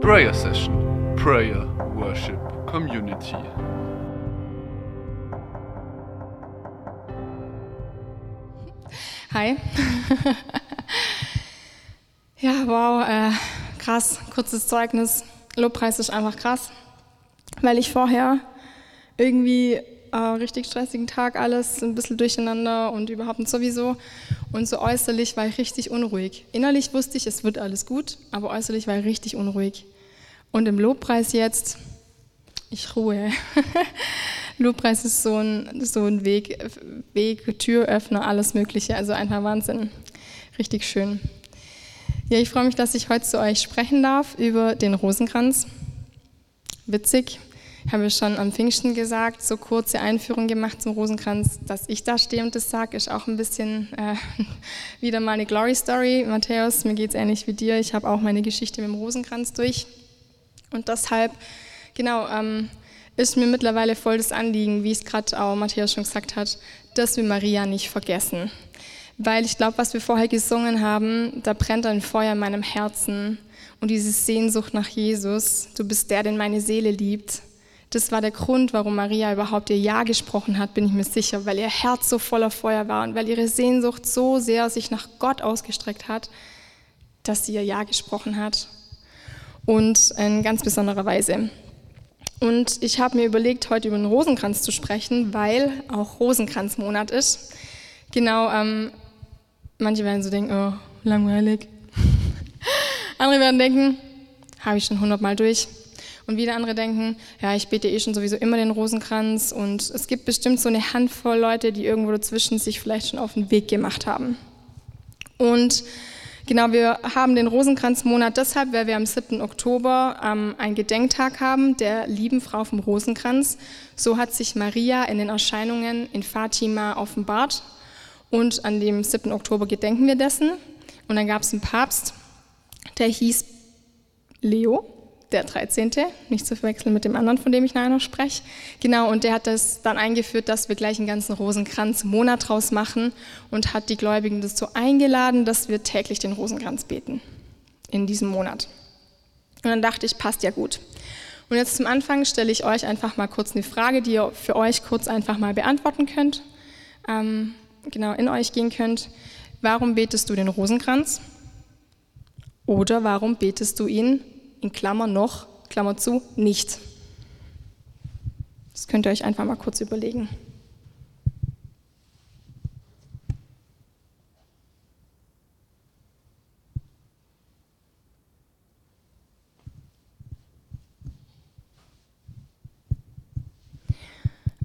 Prayer Session, Prayer, Worship, Community. Hi. ja, wow, äh, krass, kurzes Zeugnis. Lobpreis ist einfach krass, weil ich vorher irgendwie äh, richtig stressigen Tag alles, ein bisschen durcheinander und überhaupt nicht sowieso. Und so äußerlich war ich richtig unruhig. Innerlich wusste ich, es wird alles gut, aber äußerlich war ich richtig unruhig. Und im Lobpreis jetzt, ich ruhe. Lobpreis ist so ein, so ein Weg, Weg, Türöffner, alles Mögliche. Also einfach Wahnsinn. Richtig schön. Ja, ich freue mich, dass ich heute zu euch sprechen darf über den Rosenkranz. Witzig haben wir schon am Pfingsten gesagt, so kurze Einführung gemacht zum Rosenkranz. Dass ich da stehe und das sage, ist auch ein bisschen äh, wieder mal eine Glory Story. Matthäus, mir geht es ähnlich wie dir. Ich habe auch meine Geschichte mit dem Rosenkranz durch. Und deshalb, genau, ähm, ist mir mittlerweile voll das Anliegen, wie es gerade auch Matthäus schon gesagt hat, dass wir Maria nicht vergessen. Weil ich glaube, was wir vorher gesungen haben, da brennt ein Feuer in meinem Herzen und diese Sehnsucht nach Jesus. Du bist der, den meine Seele liebt. Das war der Grund, warum Maria überhaupt ihr Ja gesprochen hat, bin ich mir sicher, weil ihr Herz so voller Feuer war und weil ihre Sehnsucht so sehr sich nach Gott ausgestreckt hat, dass sie ihr Ja gesprochen hat. Und in ganz besonderer Weise. Und ich habe mir überlegt, heute über den Rosenkranz zu sprechen, weil auch Rosenkranzmonat ist. Genau, ähm, manche werden so denken, oh, langweilig. Andere werden denken, habe ich schon hundertmal durch. Und wieder andere denken, ja, ich bete eh schon sowieso immer den Rosenkranz. Und es gibt bestimmt so eine Handvoll Leute, die irgendwo dazwischen sich vielleicht schon auf den Weg gemacht haben. Und genau, wir haben den Rosenkranzmonat deshalb, weil wir am 7. Oktober ähm, einen Gedenktag haben der lieben Frau vom Rosenkranz. So hat sich Maria in den Erscheinungen in Fatima offenbart. Und an dem 7. Oktober gedenken wir dessen. Und dann gab es einen Papst, der hieß Leo der 13., nicht zu verwechseln mit dem anderen, von dem ich nachher noch spreche. Genau, und der hat das dann eingeführt, dass wir gleich einen ganzen Rosenkranz-Monat draus machen und hat die Gläubigen dazu eingeladen, dass wir täglich den Rosenkranz beten in diesem Monat. Und dann dachte ich, passt ja gut. Und jetzt zum Anfang stelle ich euch einfach mal kurz eine Frage, die ihr für euch kurz einfach mal beantworten könnt, ähm, genau in euch gehen könnt. Warum betest du den Rosenkranz? Oder warum betest du ihn in Klammer noch, Klammer zu, nicht. Das könnt ihr euch einfach mal kurz überlegen.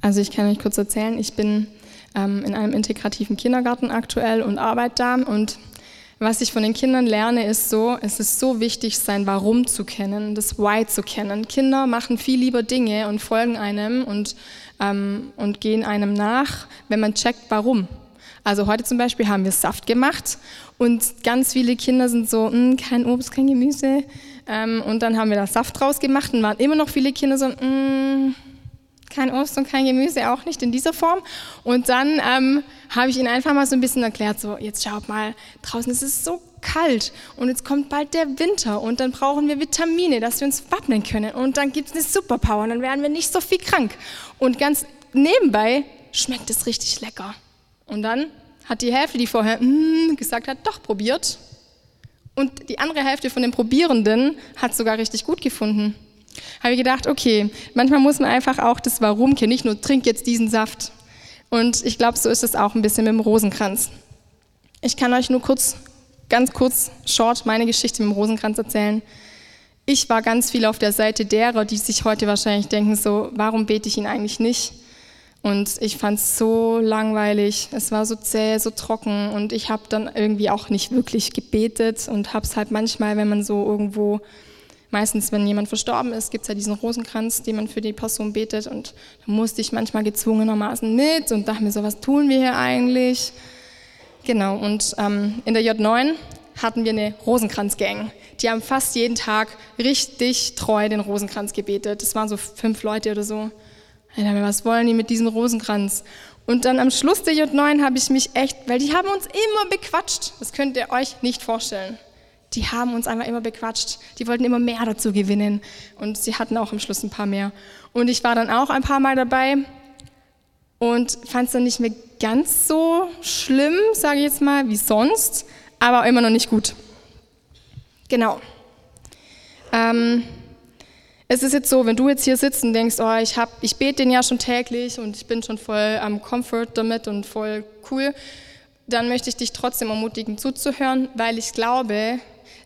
Also ich kann euch kurz erzählen, ich bin ähm, in einem integrativen Kindergarten aktuell und arbeite da und was ich von den Kindern lerne, ist so, es ist so wichtig, sein Warum zu kennen, das Why zu kennen. Kinder machen viel lieber Dinge und folgen einem und, ähm, und gehen einem nach, wenn man checkt, warum. Also heute zum Beispiel haben wir Saft gemacht und ganz viele Kinder sind so, hm, kein Obst, kein Gemüse. Ähm, und dann haben wir da Saft draus gemacht und waren immer noch viele Kinder so, hm, kein Obst und kein Gemüse, auch nicht in dieser Form. Und dann ähm, habe ich ihnen einfach mal so ein bisschen erklärt, so jetzt schaut mal, draußen ist es so kalt und jetzt kommt bald der Winter und dann brauchen wir Vitamine, dass wir uns wappnen können und dann gibt es eine Superpower und dann werden wir nicht so viel krank. Und ganz nebenbei schmeckt es richtig lecker. Und dann hat die Hälfte, die vorher mm, gesagt hat, doch probiert. Und die andere Hälfte von den Probierenden hat sogar richtig gut gefunden. Habe ich gedacht, okay, manchmal muss man einfach auch das Warum kennen, nicht nur trink jetzt diesen Saft. Und ich glaube, so ist es auch ein bisschen mit dem Rosenkranz. Ich kann euch nur kurz, ganz kurz, short meine Geschichte mit dem Rosenkranz erzählen. Ich war ganz viel auf der Seite derer, die sich heute wahrscheinlich denken, so, warum bete ich ihn eigentlich nicht? Und ich fand es so langweilig, es war so zäh, so trocken und ich habe dann irgendwie auch nicht wirklich gebetet und habe es halt manchmal, wenn man so irgendwo meistens, wenn jemand verstorben ist, gibt es ja diesen Rosenkranz, den man für die Person betet. Und da musste ich manchmal gezwungenermaßen mit und dachte mir so, was tun wir hier eigentlich? Genau, und ähm, in der J9 hatten wir eine Rosenkranz-Gang. Die haben fast jeden Tag richtig treu den Rosenkranz gebetet. Das waren so fünf Leute oder so. Mir, was wollen die mit diesem Rosenkranz? Und dann am Schluss der J9 habe ich mich echt, weil die haben uns immer bequatscht. Das könnt ihr euch nicht vorstellen die haben uns einfach immer bequatscht. Die wollten immer mehr dazu gewinnen. Und sie hatten auch am Schluss ein paar mehr. Und ich war dann auch ein paar Mal dabei und fand es dann nicht mehr ganz so schlimm, sage ich jetzt mal, wie sonst, aber immer noch nicht gut. Genau. Ähm, es ist jetzt so, wenn du jetzt hier sitzt und denkst, oh, ich, hab, ich bete den ja schon täglich und ich bin schon voll am Comfort damit und voll cool, dann möchte ich dich trotzdem ermutigen zuzuhören, weil ich glaube,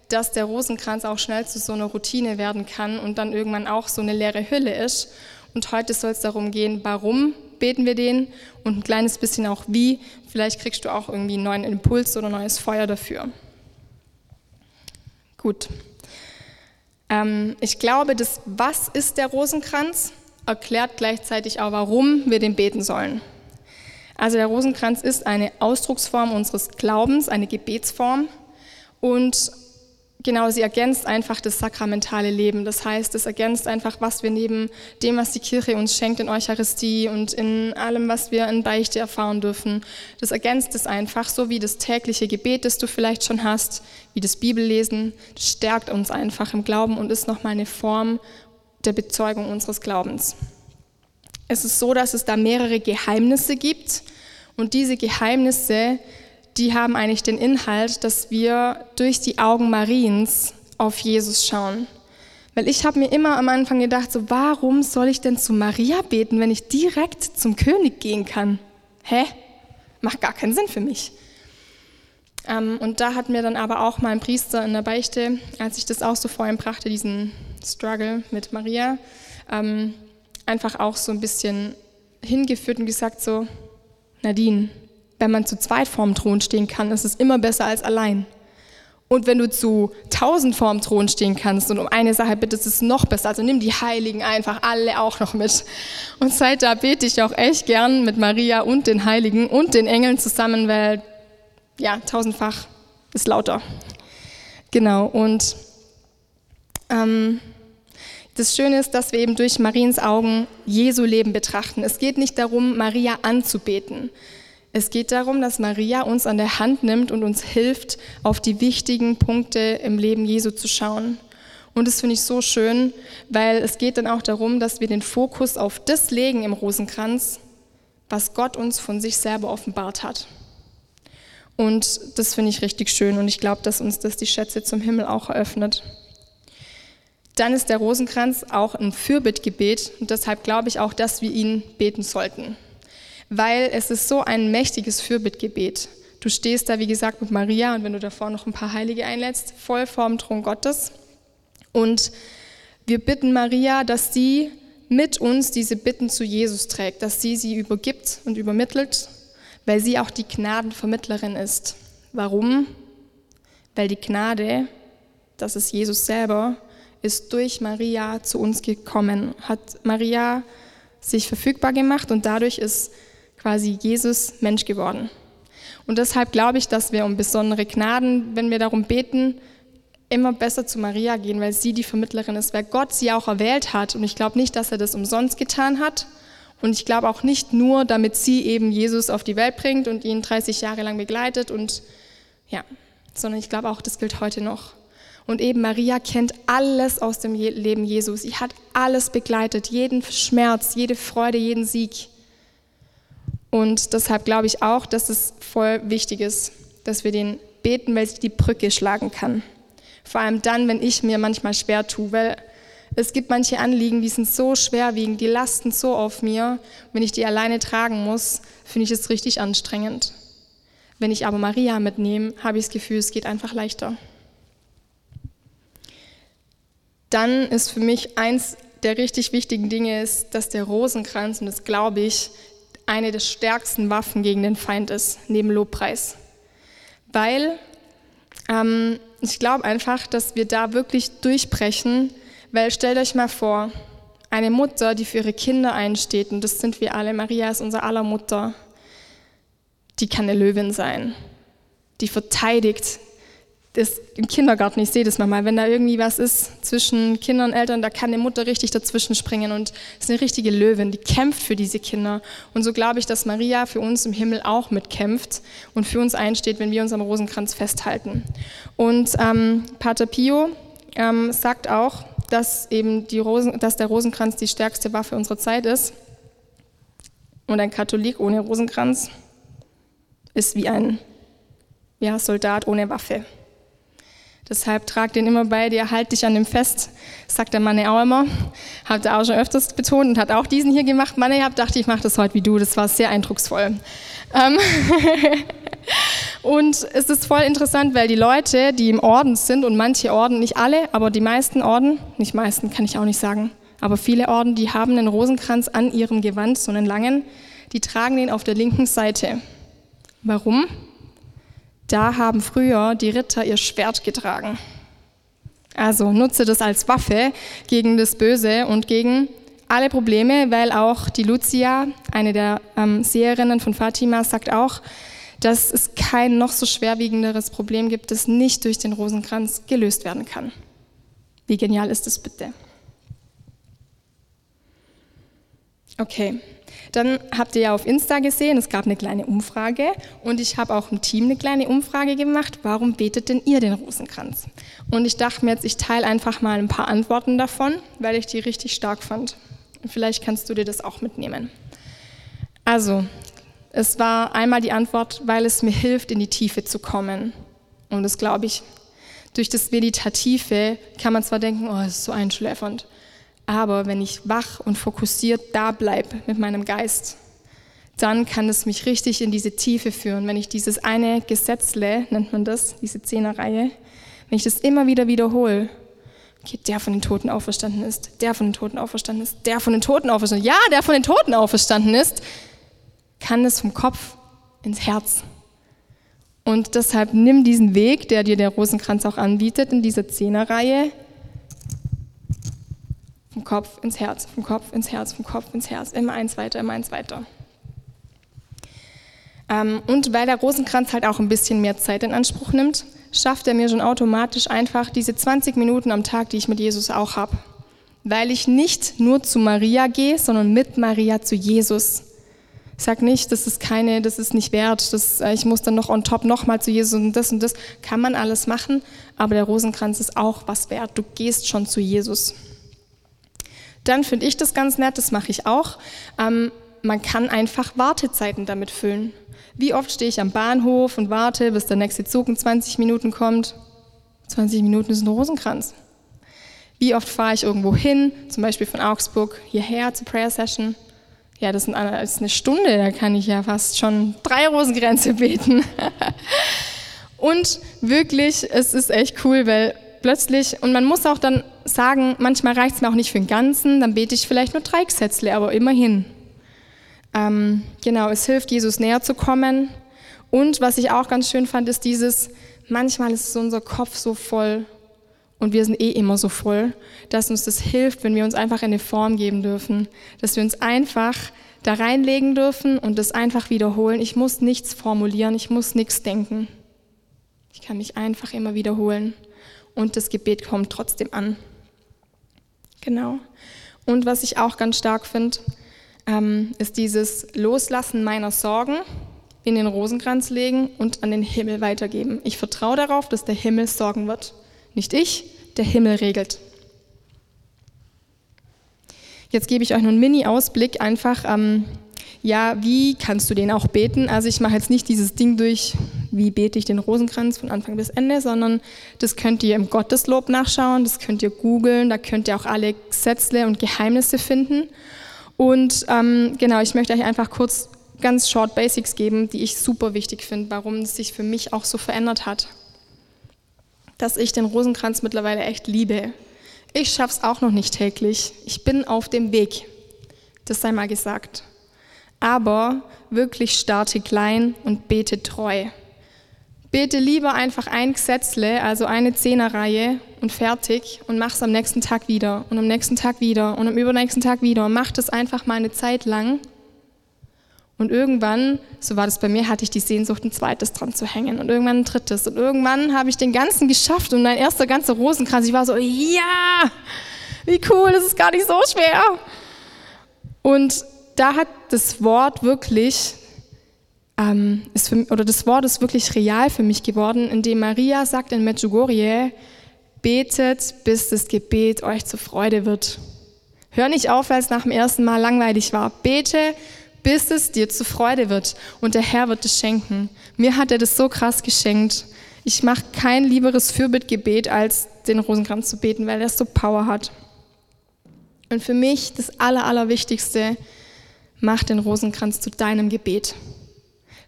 dass der Rosenkranz auch schnell zu so einer Routine werden kann und dann irgendwann auch so eine leere Hülle ist. Und heute soll es darum gehen, warum beten wir den und ein kleines bisschen auch wie. Vielleicht kriegst du auch irgendwie einen neuen Impuls oder neues Feuer dafür. Gut. Ähm, ich glaube, das Was ist der Rosenkranz erklärt gleichzeitig auch, warum wir den beten sollen. Also der Rosenkranz ist eine Ausdrucksform unseres Glaubens, eine Gebetsform und genau, sie ergänzt einfach das sakramentale Leben. Das heißt, es ergänzt einfach, was wir neben dem, was die Kirche uns schenkt in Eucharistie und in allem, was wir in Beichte erfahren dürfen. Das ergänzt es einfach, so wie das tägliche Gebet, das du vielleicht schon hast, wie das Bibellesen. Das stärkt uns einfach im Glauben und ist nochmal eine Form der Bezeugung unseres Glaubens. Es ist so, dass es da mehrere Geheimnisse gibt und diese Geheimnisse, die haben eigentlich den Inhalt, dass wir durch die Augen Mariens auf Jesus schauen. Weil ich habe mir immer am Anfang gedacht, so warum soll ich denn zu Maria beten, wenn ich direkt zum König gehen kann? Hä? Macht gar keinen Sinn für mich. Ähm, und da hat mir dann aber auch mein Priester in der Beichte, als ich das auch so vor ihm brachte, diesen Struggle mit Maria, ähm, einfach auch so ein bisschen hingeführt und gesagt so, Nadine, wenn man zu zweit vorm Thron stehen kann, ist es immer besser als allein. Und wenn du zu tausend vorm Thron stehen kannst und um eine Sache bittest, ist es noch besser. Also nimm die Heiligen einfach alle auch noch mit. Und seit da bete ich auch echt gern mit Maria und den Heiligen und den Engeln zusammen, weil ja, tausendfach ist lauter. Genau, und ähm, das Schöne ist, dass wir eben durch Mariens Augen Jesu Leben betrachten. Es geht nicht darum, Maria anzubeten. Es geht darum, dass Maria uns an der Hand nimmt und uns hilft, auf die wichtigen Punkte im Leben Jesu zu schauen. Und das finde ich so schön, weil es geht dann auch darum, dass wir den Fokus auf das legen im Rosenkranz, was Gott uns von sich selber offenbart hat. Und das finde ich richtig schön und ich glaube, dass uns das die Schätze zum Himmel auch eröffnet. Dann ist der Rosenkranz auch ein Fürbittgebet und deshalb glaube ich auch, dass wir ihn beten sollten. Weil es ist so ein mächtiges Fürbittgebet. Du stehst da, wie gesagt, mit Maria und wenn du davor noch ein paar Heilige einlädst, voll vorm Thron Gottes. Und wir bitten Maria, dass sie mit uns diese Bitten zu Jesus trägt, dass sie sie übergibt und übermittelt, weil sie auch die Gnadenvermittlerin ist. Warum? Weil die Gnade, das ist Jesus selber, ist durch Maria zu uns gekommen, hat Maria sich verfügbar gemacht und dadurch ist quasi Jesus Mensch geworden. Und deshalb glaube ich, dass wir um besondere Gnaden, wenn wir darum beten, immer besser zu Maria gehen, weil sie die Vermittlerin ist, weil Gott sie auch erwählt hat. Und ich glaube nicht, dass er das umsonst getan hat. Und ich glaube auch nicht nur, damit sie eben Jesus auf die Welt bringt und ihn 30 Jahre lang begleitet und ja, sondern ich glaube auch, das gilt heute noch. Und eben Maria kennt alles aus dem Leben Jesus. Sie hat alles begleitet, jeden Schmerz, jede Freude, jeden Sieg. Und deshalb glaube ich auch, dass es voll wichtig ist, dass wir den beten, weil sie die Brücke schlagen kann. Vor allem dann, wenn ich mir manchmal schwer tue, weil es gibt manche Anliegen, die sind so schwerwiegend, die lasten so auf mir. Wenn ich die alleine tragen muss, finde ich es richtig anstrengend. Wenn ich aber Maria mitnehme, habe ich das Gefühl, es geht einfach leichter dann ist für mich eins der richtig wichtigen Dinge ist, dass der Rosenkranz, und das glaube ich, eine der stärksten Waffen gegen den Feind ist, neben Lobpreis. Weil ähm, ich glaube einfach, dass wir da wirklich durchbrechen, weil stellt euch mal vor, eine Mutter, die für ihre Kinder einsteht, und das sind wir alle, Maria ist unser aller Mutter, die kann eine Löwin sein, die verteidigt das im Kindergarten, ich sehe das manchmal, wenn da irgendwie was ist zwischen Kindern und Eltern, da kann eine Mutter richtig dazwischen springen und ist eine richtige Löwin, die kämpft für diese Kinder. Und so glaube ich, dass Maria für uns im Himmel auch mitkämpft und für uns einsteht, wenn wir uns am Rosenkranz festhalten. Und ähm, Pater Pio ähm, sagt auch, dass eben die Rosen, dass der Rosenkranz die stärkste Waffe unserer Zeit ist. Und ein Katholik ohne Rosenkranz ist wie ein ja, Soldat ohne Waffe. Deshalb trag den immer bei dir, halt dich an dem fest, sagt der Mann auch immer. Hat er auch schon öfters betont und hat auch diesen hier gemacht. Mann, ich dachte, ich mache das heute wie du. Das war sehr eindrucksvoll. Ähm und es ist voll interessant, weil die Leute, die im Orden sind und manche Orden, nicht alle, aber die meisten Orden, nicht meisten kann ich auch nicht sagen, aber viele Orden, die haben einen Rosenkranz an ihrem Gewand, so einen langen, die tragen den auf der linken Seite. Warum? Da haben früher die Ritter ihr Schwert getragen. Also nutze das als Waffe gegen das Böse und gegen alle Probleme, weil auch die Lucia, eine der ähm, Seherinnen von Fatima, sagt auch, dass es kein noch so schwerwiegenderes Problem gibt, das nicht durch den Rosenkranz gelöst werden kann. Wie genial ist das bitte? Okay, dann habt ihr ja auf Insta gesehen, es gab eine kleine Umfrage und ich habe auch im Team eine kleine Umfrage gemacht, warum betet denn ihr den Rosenkranz? Und ich dachte mir jetzt, ich teile einfach mal ein paar Antworten davon, weil ich die richtig stark fand. Vielleicht kannst du dir das auch mitnehmen. Also, es war einmal die Antwort, weil es mir hilft, in die Tiefe zu kommen. Und das glaube ich, durch das Meditative kann man zwar denken, oh, es ist so einschläfernd. Aber wenn ich wach und fokussiert da bleibe mit meinem Geist, dann kann es mich richtig in diese Tiefe führen. Wenn ich dieses eine Gesetzle, nennt man das, diese Zehnerreihe, wenn ich das immer wieder wiederhole, okay, der von den Toten auferstanden ist, der von den Toten auferstanden ist, der von den Toten auferstanden ist, ja, der von den Toten auferstanden ist, kann es vom Kopf ins Herz. Und deshalb nimm diesen Weg, der dir der Rosenkranz auch anbietet, in dieser Zehnerreihe, vom Kopf ins Herz, vom Kopf ins Herz, vom Kopf ins Herz, immer eins weiter, immer eins weiter. Ähm, und weil der Rosenkranz halt auch ein bisschen mehr Zeit in Anspruch nimmt, schafft er mir schon automatisch einfach diese 20 Minuten am Tag, die ich mit Jesus auch habe. Weil ich nicht nur zu Maria gehe, sondern mit Maria zu Jesus. Ich sage nicht, das ist keine, das ist nicht wert, das, äh, ich muss dann noch on top nochmal zu Jesus und das und das. Kann man alles machen, aber der Rosenkranz ist auch was wert. Du gehst schon zu Jesus. Dann finde ich das ganz nett, das mache ich auch. Ähm, man kann einfach Wartezeiten damit füllen. Wie oft stehe ich am Bahnhof und warte, bis der nächste Zug in 20 Minuten kommt? 20 Minuten ist ein Rosenkranz. Wie oft fahre ich irgendwo hin, zum Beispiel von Augsburg hierher zur Prayer Session? Ja, das ist eine Stunde, da kann ich ja fast schon drei Rosengrenze beten. und wirklich, es ist echt cool, weil plötzlich, und man muss auch dann sagen, manchmal reicht es mir auch nicht für den Ganzen, dann bete ich vielleicht nur drei Gesetzle, aber immerhin. Ähm, genau, es hilft, Jesus näher zu kommen. Und was ich auch ganz schön fand, ist dieses, manchmal ist unser Kopf so voll und wir sind eh immer so voll, dass uns das hilft, wenn wir uns einfach eine Form geben dürfen, dass wir uns einfach da reinlegen dürfen und das einfach wiederholen. Ich muss nichts formulieren, ich muss nichts denken. Ich kann mich einfach immer wiederholen und das Gebet kommt trotzdem an. Genau. Und was ich auch ganz stark finde, ähm, ist dieses Loslassen meiner Sorgen, in den Rosenkranz legen und an den Himmel weitergeben. Ich vertraue darauf, dass der Himmel sorgen wird. Nicht ich, der Himmel regelt. Jetzt gebe ich euch nur einen Mini-Ausblick einfach. Ähm, ja, wie kannst du den auch beten? Also ich mache jetzt nicht dieses Ding durch, wie bete ich den Rosenkranz von Anfang bis Ende, sondern das könnt ihr im Gotteslob nachschauen, das könnt ihr googeln, da könnt ihr auch alle Gesetze und Geheimnisse finden. Und ähm, genau, ich möchte euch einfach kurz ganz short Basics geben, die ich super wichtig finde, warum es sich für mich auch so verändert hat. Dass ich den Rosenkranz mittlerweile echt liebe. Ich schaffe es auch noch nicht täglich. Ich bin auf dem Weg. Das sei mal gesagt aber wirklich starte klein und bete treu. Bete lieber einfach ein Gesetzle, also eine Zehnerreihe und fertig und mach es am nächsten Tag wieder und am nächsten Tag wieder und am übernächsten Tag wieder und mach das einfach mal eine Zeit lang Und irgendwann, so war das bei mir, hatte ich die Sehnsucht, ein zweites dran zu hängen und irgendwann ein drittes. Und irgendwann habe ich den ganzen geschafft und mein erster ganzer Rosenkranz, ich war so, ja, wie cool, das ist gar nicht so schwer. Und da hat das Wort wirklich, ähm, ist für, oder das Wort ist wirklich real für mich geworden, indem Maria sagt in Medjugorje, betet, bis das Gebet euch zur Freude wird. Hör nicht auf, weil es nach dem ersten Mal langweilig war. Bete, bis es dir zur Freude wird und der Herr wird es schenken. Mir hat er das so krass geschenkt. Ich mache kein lieberes Fürbittgebet, als den Rosenkranz zu beten, weil er so Power hat. Und für mich das Aller, Allerwichtigste, mach den Rosenkranz zu deinem Gebet.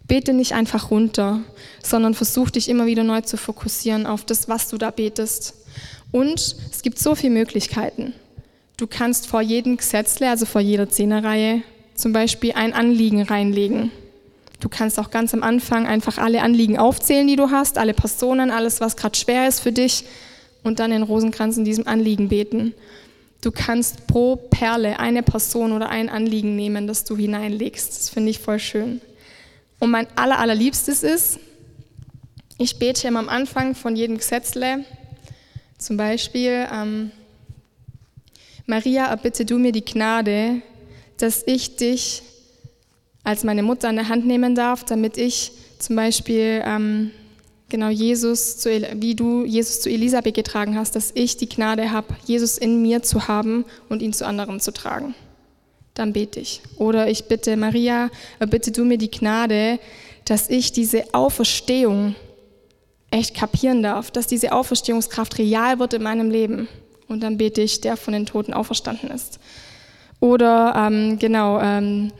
Bete nicht einfach runter, sondern versuch dich immer wieder neu zu fokussieren auf das, was du da betest. Und es gibt so viele Möglichkeiten. Du kannst vor jedem Gesetzle, also vor jeder Zehnerreihe, zum Beispiel ein Anliegen reinlegen. Du kannst auch ganz am Anfang einfach alle Anliegen aufzählen, die du hast, alle Personen, alles, was gerade schwer ist für dich und dann den Rosenkranz in diesem Anliegen beten. Du kannst pro Perle eine Person oder ein Anliegen nehmen, das du hineinlegst. Das finde ich voll schön. Und mein aller, allerliebstes ist, ich bete immer am Anfang von jedem Gesetzle, zum Beispiel, ähm, Maria, erbitte du mir die Gnade, dass ich dich als meine Mutter an der Hand nehmen darf, damit ich zum Beispiel ähm, genau Jesus, zu, wie du Jesus zu Elisabeth getragen hast, dass ich die Gnade habe, Jesus in mir zu haben und ihn zu anderen zu tragen. Dann bete ich. Oder ich bitte Maria, bitte du mir die Gnade, dass ich diese Auferstehung echt kapieren darf, dass diese Auferstehungskraft real wird in meinem Leben. Und dann bete ich, der von den Toten auferstanden ist. Oder ähm, genau, ähm,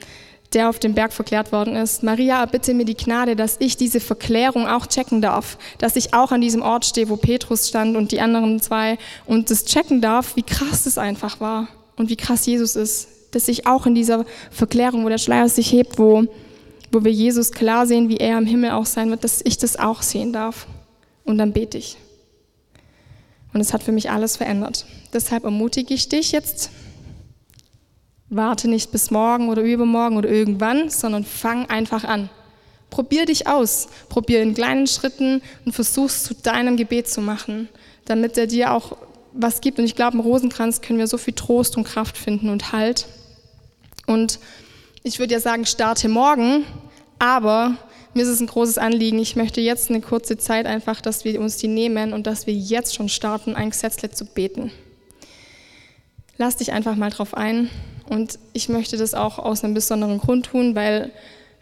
der auf dem Berg verklärt worden ist. Maria, bitte mir die Gnade, dass ich diese Verklärung auch checken darf, dass ich auch an diesem Ort stehe, wo Petrus stand und die anderen zwei und das checken darf, wie krass es einfach war und wie krass Jesus ist. Dass ich auch in dieser Verklärung, wo der Schleier sich hebt, wo, wo wir Jesus klar sehen, wie er im Himmel auch sein wird, dass ich das auch sehen darf. Und dann bete ich. Und es hat für mich alles verändert. Deshalb ermutige ich dich jetzt, Warte nicht bis morgen oder übermorgen oder irgendwann, sondern fang einfach an. Probier dich aus. Probier in kleinen Schritten und versuch es zu deinem Gebet zu machen, damit er dir auch was gibt. Und ich glaube, im Rosenkranz können wir so viel Trost und Kraft finden und Halt. Und ich würde ja sagen, starte morgen, aber mir ist es ein großes Anliegen. Ich möchte jetzt eine kurze Zeit einfach, dass wir uns die nehmen und dass wir jetzt schon starten, ein Gesetzle zu beten. Lass dich einfach mal drauf ein. Und ich möchte das auch aus einem besonderen Grund tun, weil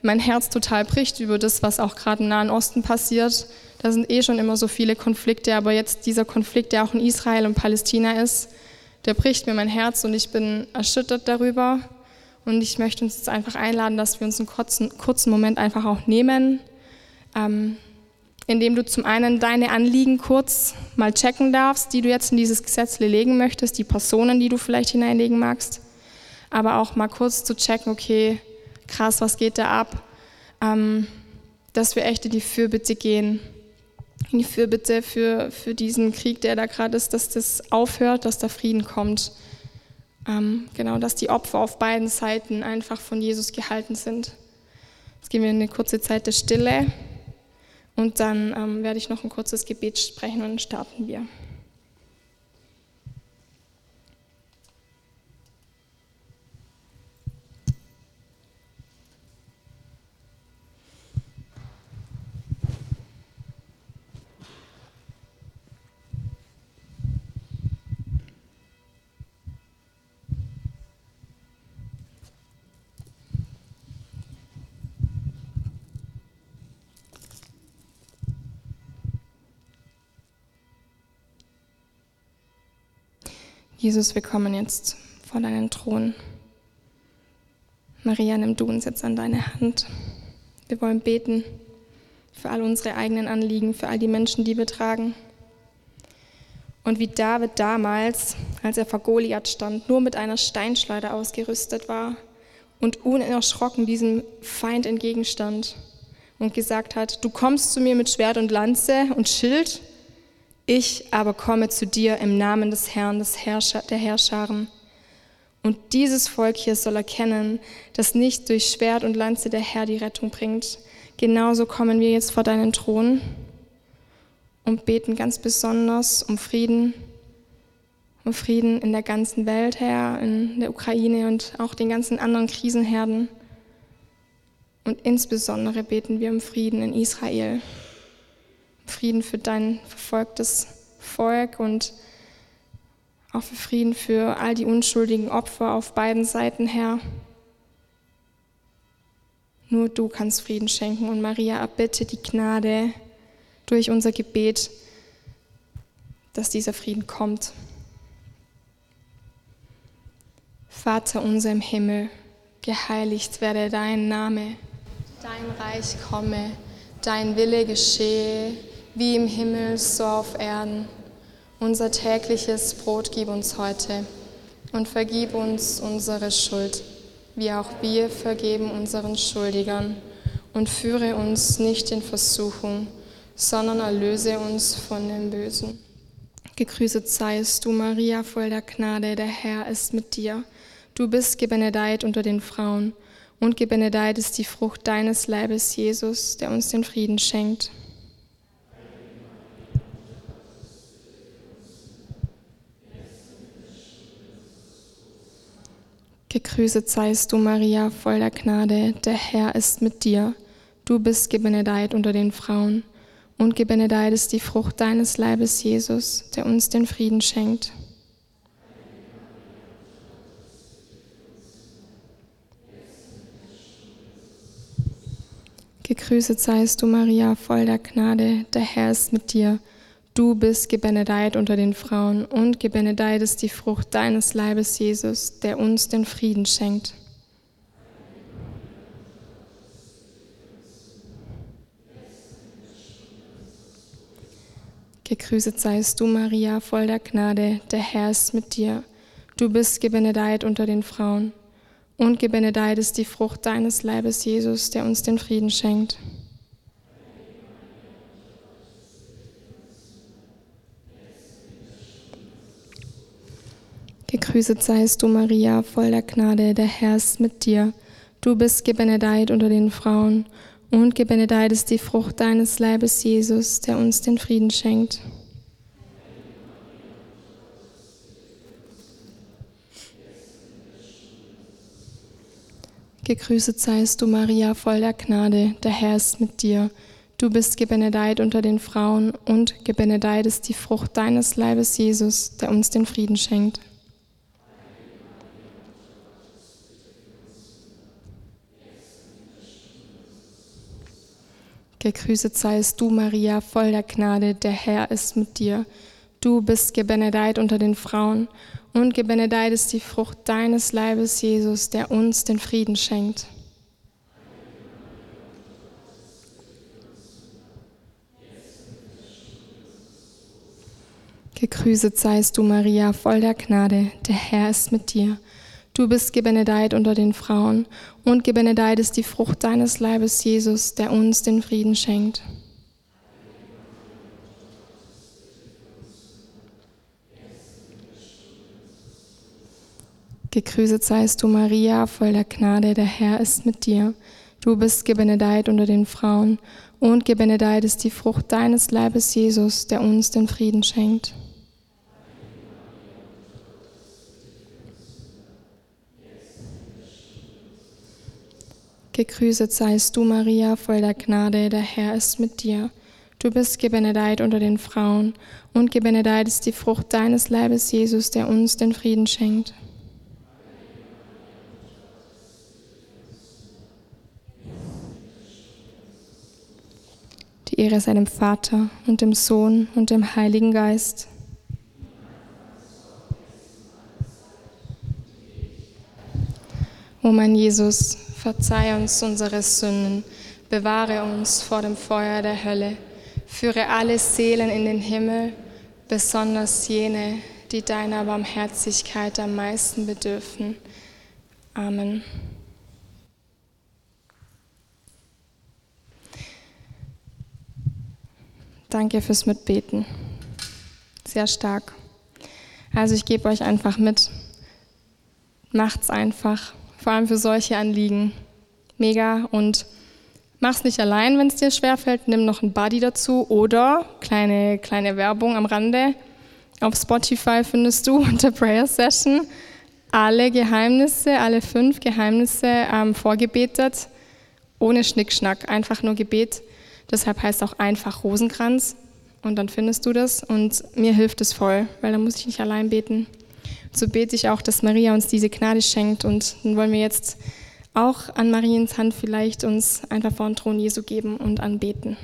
mein Herz total bricht über das, was auch gerade im Nahen Osten passiert. Da sind eh schon immer so viele Konflikte, aber jetzt dieser Konflikt, der auch in Israel und Palästina ist, der bricht mir mein Herz und ich bin erschüttert darüber. Und ich möchte uns jetzt einfach einladen, dass wir uns einen kurzen, kurzen Moment einfach auch nehmen, ähm, indem du zum einen deine Anliegen kurz mal checken darfst, die du jetzt in dieses Gesetz legen möchtest, die Personen, die du vielleicht hineinlegen magst aber auch mal kurz zu checken, okay, krass, was geht da ab? Ähm, dass wir echt in die Fürbitte gehen, in die Fürbitte für, für diesen Krieg, der da gerade ist, dass das aufhört, dass da Frieden kommt. Ähm, genau, dass die Opfer auf beiden Seiten einfach von Jesus gehalten sind. Jetzt gehen wir in eine kurze Zeit der Stille und dann ähm, werde ich noch ein kurzes Gebet sprechen und dann starten wir. Jesus, wir kommen jetzt vor deinen Thron. Maria, nimm du uns jetzt an deine Hand. Wir wollen beten für all unsere eigenen Anliegen, für all die Menschen, die wir tragen. Und wie David damals, als er vor Goliath stand, nur mit einer Steinschleuder ausgerüstet war und unerschrocken diesem Feind entgegenstand und gesagt hat, du kommst zu mir mit Schwert und Lanze und Schild, ich aber komme zu dir im Namen des Herrn, des Herrscher, der Herrscharen. Und dieses Volk hier soll erkennen, dass nicht durch Schwert und Lanze der Herr die Rettung bringt. Genauso kommen wir jetzt vor deinen Thron und beten ganz besonders um Frieden, um Frieden in der ganzen Welt, Herr, in der Ukraine und auch den ganzen anderen Krisenherden. Und insbesondere beten wir um Frieden in Israel, Frieden für dein verfolgtes Volk und auch für Frieden für all die unschuldigen Opfer auf beiden Seiten, Herr. Nur du kannst Frieden schenken und Maria erbitte die Gnade durch unser Gebet, dass dieser Frieden kommt. Vater unser im Himmel, geheiligt werde dein Name, dein Reich komme, dein Wille geschehe, wie im Himmel so auf Erden. Unser tägliches Brot gib uns heute und vergib uns unsere Schuld, wie auch wir vergeben unseren Schuldigern. Und führe uns nicht in Versuchung, sondern erlöse uns von dem Bösen. Gegrüßet seist du, Maria, voll der Gnade, der Herr ist mit dir. Du bist gebenedeit unter den Frauen, und gebenedeit ist die Frucht deines Leibes, Jesus, der uns den Frieden schenkt. Gegrüßet seist du, Maria, voll der Gnade, der Herr ist mit dir. Du bist gebenedeit unter den Frauen, und gebenedeit ist die Frucht deines Leibes, Jesus, der uns den Frieden schenkt. Gegrüßet seist du, Maria, voll der Gnade, der Herr ist mit dir. Du bist gebenedeit unter den Frauen und gebenedeit ist die Frucht deines Leibes, Jesus, der uns den Frieden schenkt. Gegrüßet seist du, Maria, voll der Gnade, der Herr ist mit dir. Du bist gebenedeit unter den Frauen und gebenedeit ist die Frucht deines Leibes, Jesus, der uns den Frieden schenkt. Gegrüßet seist du, Maria, voll der Gnade, der Herr ist mit dir. Du bist gebenedeit unter den Frauen, und gebenedeit ist die Frucht deines Leibes, Jesus, der uns den Frieden schenkt. Gegrüßet seist du, Maria, voll der Gnade, der Herr ist mit dir. Du bist gebenedeit unter den Frauen, und gebenedeit ist die Frucht deines Leibes, Jesus, der uns den Frieden schenkt. Gegrüßet seist du, Maria, voll der Gnade, der Herr ist mit dir. Du bist gebenedeit unter den Frauen, und gebenedeit ist die Frucht deines Leibes, Jesus, der uns den Frieden schenkt. Gegrüßet seist du, Maria, voll der Gnade, der Herr ist mit dir. Du bist gebenedeit unter den Frauen, und gebenedeit ist die Frucht deines Leibes, Jesus, der uns den Frieden schenkt. Gegrüßet seist du, Maria, voll der Gnade, der Herr ist mit dir. Du bist gebenedeit unter den Frauen, und gebenedeit ist die Frucht deines Leibes, Jesus, der uns den Frieden schenkt. Gegrüßet seist du, Maria, voll der Gnade, der Herr ist mit dir. Du bist gebenedeit unter den Frauen, und gebenedeit ist die Frucht deines Leibes, Jesus, der uns den Frieden schenkt. Die Ehre sei dem Vater und dem Sohn und dem Heiligen Geist. O mein Jesus, verzeih uns unsere Sünden, bewahre uns vor dem Feuer der Hölle, führe alle Seelen in den Himmel, besonders jene, die deiner Barmherzigkeit am meisten bedürfen. Amen. Danke fürs Mitbeten. Sehr stark. Also ich gebe euch einfach mit, Macht's einfach, vor allem für solche Anliegen. Mega und mach's nicht allein, wenn es dir schwerfällt, nimm noch einen Buddy dazu oder kleine, kleine Werbung am Rande. Auf Spotify findest du unter Prayer Session alle Geheimnisse, alle fünf Geheimnisse ähm, vorgebetet, ohne Schnickschnack, einfach nur Gebet. Deshalb heißt auch einfach Rosenkranz und dann findest du das und mir hilft es voll, weil dann muss ich nicht allein beten. So bete ich auch, dass Maria uns diese Gnade schenkt und dann wollen wir jetzt auch an Mariens Hand vielleicht uns einfach vor den Thron Jesu geben und anbeten.